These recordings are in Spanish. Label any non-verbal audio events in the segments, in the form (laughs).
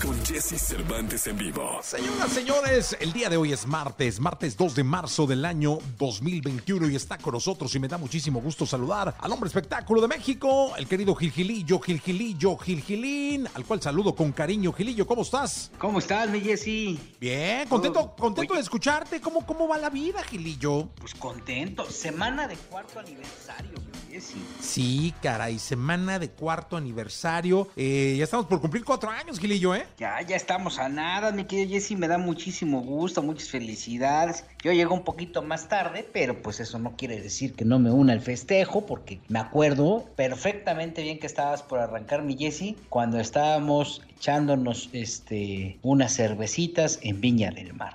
con Jesse Cervantes en vivo. Señoras, señores, el día de hoy es martes, martes 2 de marzo del año 2021 y está con nosotros y me da muchísimo gusto saludar al hombre espectáculo de México, el querido Gilgilillo, Gilgilillo, Gilgilín, al cual saludo con cariño. Gilillo, ¿cómo estás? ¿Cómo estás, mi Jessy? Bien, contento, contento oye. de escucharte. ¿Cómo, ¿Cómo va la vida, Gilillo? Pues contento. Semana de cuarto aniversario, mi Jessy. Sí, caray, semana de cuarto aniversario. Eh, ya estamos por cumplir cuatro años, Gilillo, ¿eh? Ya, ya estamos a nada, mi querido Jessy. Me da muchísimo gusto, muchas felicidades. Yo llego un poquito más tarde, pero pues eso no quiere decir que no me una al festejo, porque me acuerdo perfectamente bien que estabas por arrancar, mi Jessy, cuando estábamos echándonos este, unas cervecitas en Viña del Mar.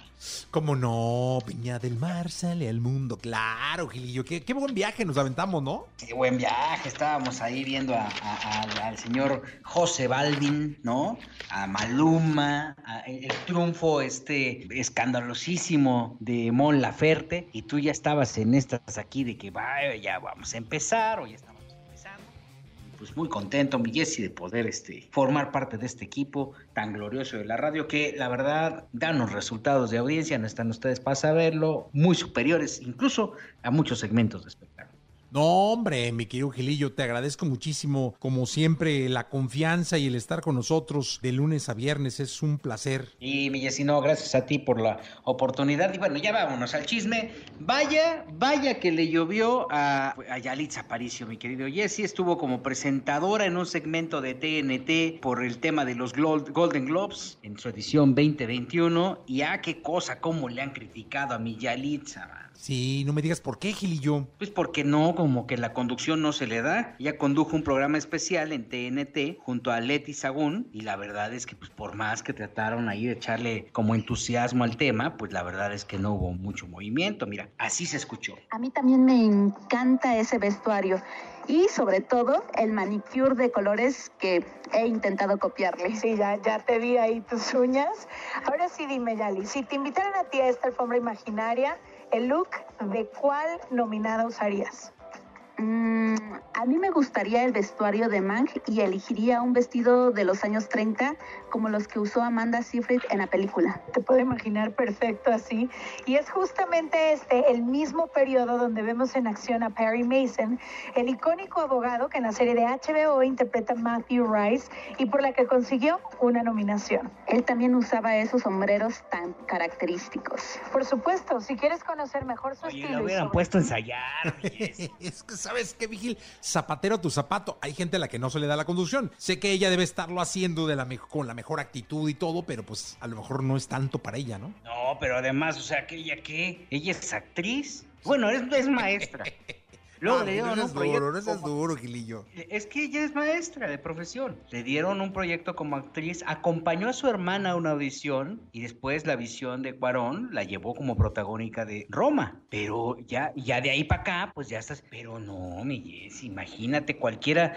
¿Cómo no? Peña del Mar sale al mundo. Claro, Gilillo. Qué, qué buen viaje nos aventamos, ¿no? Qué buen viaje, estábamos ahí viendo al- señor José Balvin, ¿no? A Maluma, el, triunfo este escandalosísimo de Mon Laferte, y tú ya estabas en estas aquí de que vaya, ya vamos a empezar, ya estamos. Pues muy contento, mi Jessy, de poder este, formar parte de este equipo tan glorioso de la radio, que la verdad dan los resultados de audiencia, no están ustedes para saberlo, muy superiores incluso a muchos segmentos de espectáculo. No, hombre, mi querido Gilillo, te agradezco muchísimo, como siempre, la confianza y el estar con nosotros de lunes a viernes. Es un placer. Y mi Jessy, no, gracias a ti por la oportunidad. Y bueno, ya vámonos al chisme. Vaya, vaya que le llovió a, a Yalitza Aparicio, mi querido Jessy. Estuvo como presentadora en un segmento de TNT por el tema de los Golden Globes en su edición 2021. Y ah, qué cosa, cómo le han criticado a mi Yalitza. Sí, no me digas por qué, Gilillo. Pues porque no, como que la conducción no se le da. Ella condujo un programa especial en TNT junto a Leti Sagún y la verdad es que pues por más que trataron ahí de echarle como entusiasmo al tema, pues la verdad es que no hubo mucho movimiento. Mira, así se escuchó. A mí también me encanta ese vestuario y sobre todo el manicure de colores que he intentado copiarle. Sí, ya, ya te vi ahí tus uñas. Ahora sí dime, Yali, si te invitaran a ti a esta alfombra imaginaria, el look de cuál nominada usarías? Mm, a mí me gustaría el vestuario de Mank y elegiría un vestido de los años 30 como los que usó Amanda Seyfried en la película. Te puedo imaginar perfecto así. Y es justamente este el mismo periodo donde vemos en acción a Perry Mason, el icónico abogado que en la serie de HBO interpreta Matthew Rice y por la que consiguió una nominación. Él también usaba esos sombreros tan característicos. Por supuesto, si quieres conocer mejor su Oye, estilo. lo hubieran sobre- puesto a ensayar. (laughs) Es que, ¿sabes qué, Vigil? Zapatero a tu zapato. Hay gente a la que no se le da la conducción. Sé que ella debe estarlo haciendo de la con la mejor actitud y todo, pero pues a lo mejor no es tanto para ella, ¿no? No, pero además, o sea, que ella qué? Ella es actriz. Bueno, es, es maestra. (laughs) Luego Ah, le dieron no un seas proyecto duro, como- duro, Gilillo. Es que ella es maestra de profesión. Le dieron un proyecto como actriz, acompañó a su hermana a una audición y después la visión de Cuarón la llevó como protagónica de Roma. Pero ya, ya de ahí para acá, pues ya estás. Pero no, mi Jess, imagínate cualquiera,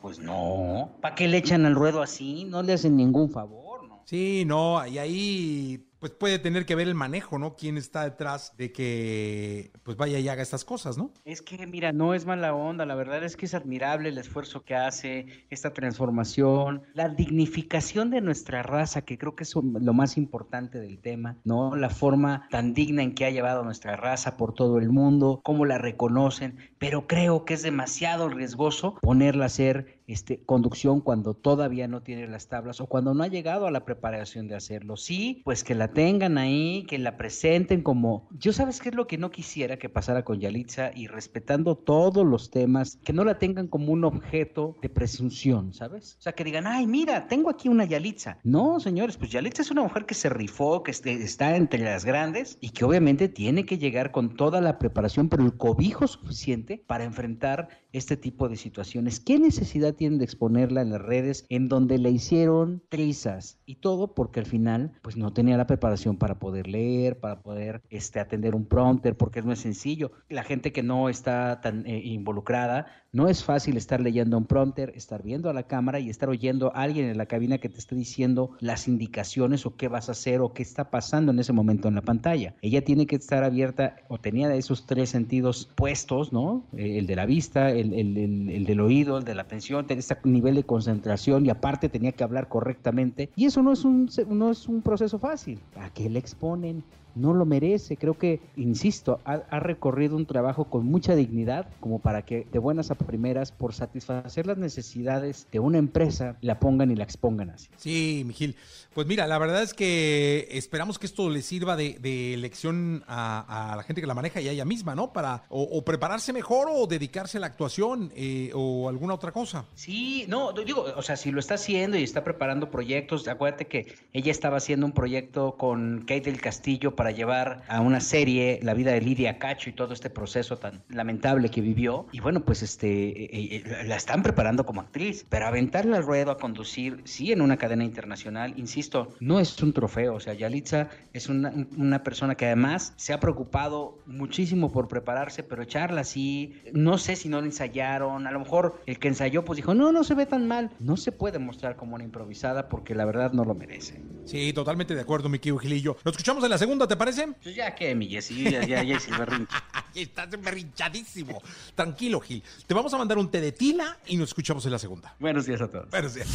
pues no. ¿Para qué le echan al ruedo así? No le hacen ningún favor, ¿no? Sí, no, y ahí pues puede tener que ver el manejo, ¿no? Quién está detrás de que pues vaya y haga estas cosas, ¿no? Es que, mira, no es mala onda, la verdad es que es admirable el esfuerzo que hace, esta transformación, la dignificación de nuestra raza, que creo que es lo más importante del tema, ¿no? La forma tan digna en que ha llevado nuestra raza por todo el mundo, cómo la reconocen, pero creo que es demasiado riesgoso ponerla a hacer este, conducción cuando todavía no tiene las tablas o cuando no ha llegado a la preparación de hacerlo. Sí, pues que la tengan ahí, que la presenten como... Yo sabes qué es lo que no quisiera que pasara con Yalitza y respetando todos los temas, que no la tengan como un objeto de presunción, ¿sabes? O sea, que digan, ay, mira, tengo aquí una Yalitza. No, señores, pues Yalitza es una mujer que se rifó, que este- está entre las grandes y que obviamente tiene que llegar con toda la preparación, pero el cobijo suficiente para enfrentar este tipo de situaciones. ¿Qué necesidad tienen de exponerla en las redes, en donde le hicieron trizas y todo porque al final pues no tenía la preparación para poder leer, para poder este, atender un prompter, porque no es sencillo. La gente que no está tan eh, involucrada, no es fácil estar leyendo un prompter, estar viendo a la cámara y estar oyendo a alguien en la cabina que te esté diciendo las indicaciones o qué vas a hacer o qué está pasando en ese momento en la pantalla. Ella tiene que estar abierta o tenía esos tres sentidos puestos, ¿no? Eh, el de la vista, el, el, del oído, el de la atención, tenía ese nivel de concentración y aparte tenía que hablar correctamente. Y eso no es un, no es un proceso fácil. ¿A qué le exponen? No lo merece. Creo que, insisto, ha, recorrido un trabajo con mucha dignidad como para que de buenas a primeras, por satisfacer las necesidades de una empresa, la pongan y la expongan así. Sí, Miguel. Pues mira, la verdad es que esperamos que esto le sirva de, de lección a, la gente que la maneja y a ella misma, ¿no? Para o, prepararse mejor o dedicarse a la actuación eh, o alguna otra cosa. Sí, no, digo, o sea, si lo está haciendo y está preparando proyectos, acuérdate que ella estaba haciendo un proyecto con Kate del Castillo para llevar a una serie la vida de Lidia Cacho y todo este proceso tan lamentable que vivió. Y bueno, pues este, eh, eh, la están preparando como actriz, pero aventarle al ruedo a conducir, sí, en una cadena internacional, insisto, no es un trofeo. O sea, Yalitza es una, una persona que además se ha preocupado muchísimo por prepararse, pero echarla así, no sé si no la ensayaron, a lo mejor el que ensayó pues dijo, no, no se ve tan mal. No se puede mostrar como una improvisada porque la verdad no lo merece. Sí, totalmente de acuerdo, mi querido Gilillo. Nos escuchamos en la segunda ¿te parece? Pues ya que, mi Jessy, ya, ya, ya berrinche. (laughs) Estás berrinchadísimo. Tranquilo, Gil. Te vamos a mandar un té de tila y nos escuchamos en la segunda. Buenos días a todos. Buenos días.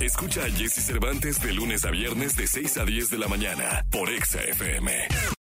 Escucha a Jesse Cervantes de lunes a viernes de 6 a 10 de la mañana por Exa FM.